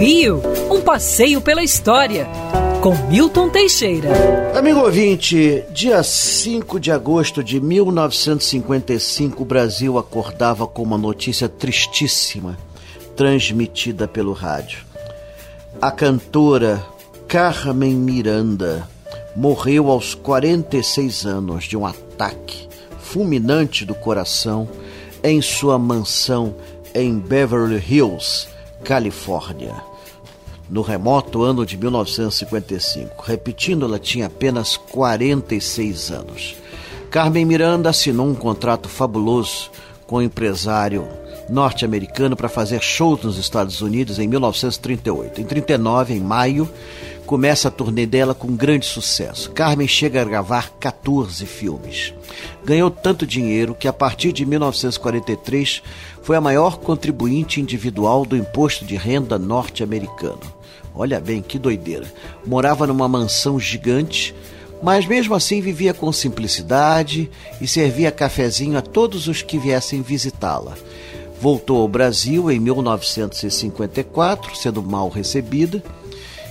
Rio, um passeio pela história, com Milton Teixeira. Amigo ouvinte, dia 5 de agosto de 1955, o Brasil acordava com uma notícia tristíssima, transmitida pelo rádio. A cantora Carmen Miranda morreu aos 46 anos de um ataque fulminante do coração em sua mansão em Beverly Hills, Califórnia, no remoto ano de 1955. Repetindo, ela tinha apenas 46 anos. Carmen Miranda assinou um contrato fabuloso com o empresário norte-americano para fazer shows nos Estados Unidos em 1938. Em 39, em maio, começa a turnê dela com grande sucesso. Carmen chega a gravar 14 filmes. Ganhou tanto dinheiro que a partir de 1943 foi a maior contribuinte individual do imposto de renda norte-americano. Olha bem que doideira. Morava numa mansão gigante mas mesmo assim vivia com simplicidade e servia cafezinho a todos os que viessem visitá-la. Voltou ao Brasil em 1954, sendo mal recebida,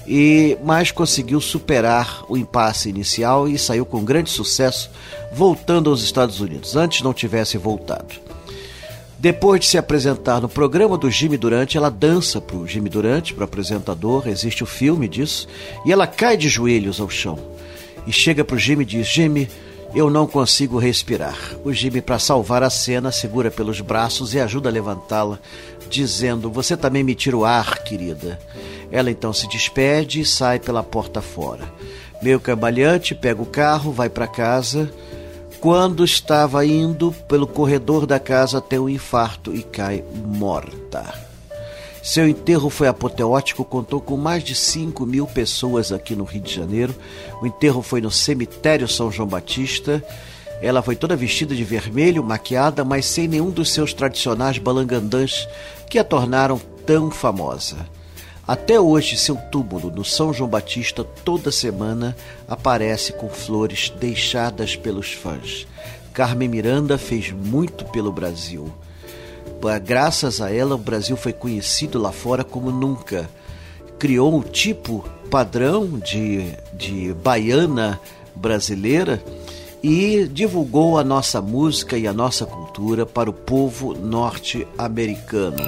e mas conseguiu superar o impasse inicial e saiu com grande sucesso, voltando aos Estados Unidos. Antes não tivesse voltado. Depois de se apresentar no programa do Jimmy Durante, ela dança para o Jimmy Durante, para o apresentador, existe o filme disso, e ela cai de joelhos ao chão. E chega para o Jimmy e diz: Jimmy, eu não consigo respirar. O Jimmy, para salvar a cena, segura pelos braços e ajuda a levantá-la, dizendo: Você também me tira o ar, querida. Ela então se despede e sai pela porta fora. Meio cambaleante, pega o carro, vai para casa. Quando estava indo pelo corredor da casa, tem um infarto e cai morta. Seu enterro foi apoteótico, contou com mais de 5 mil pessoas aqui no Rio de Janeiro. O enterro foi no cemitério São João Batista. Ela foi toda vestida de vermelho, maquiada, mas sem nenhum dos seus tradicionais balangandãs que a tornaram tão famosa. Até hoje, seu túmulo no São João Batista toda semana aparece com flores deixadas pelos fãs. Carmen Miranda fez muito pelo Brasil. Graças a ela, o Brasil foi conhecido lá fora como nunca. Criou um tipo padrão de, de baiana brasileira e divulgou a nossa música e a nossa cultura para o povo norte-americano.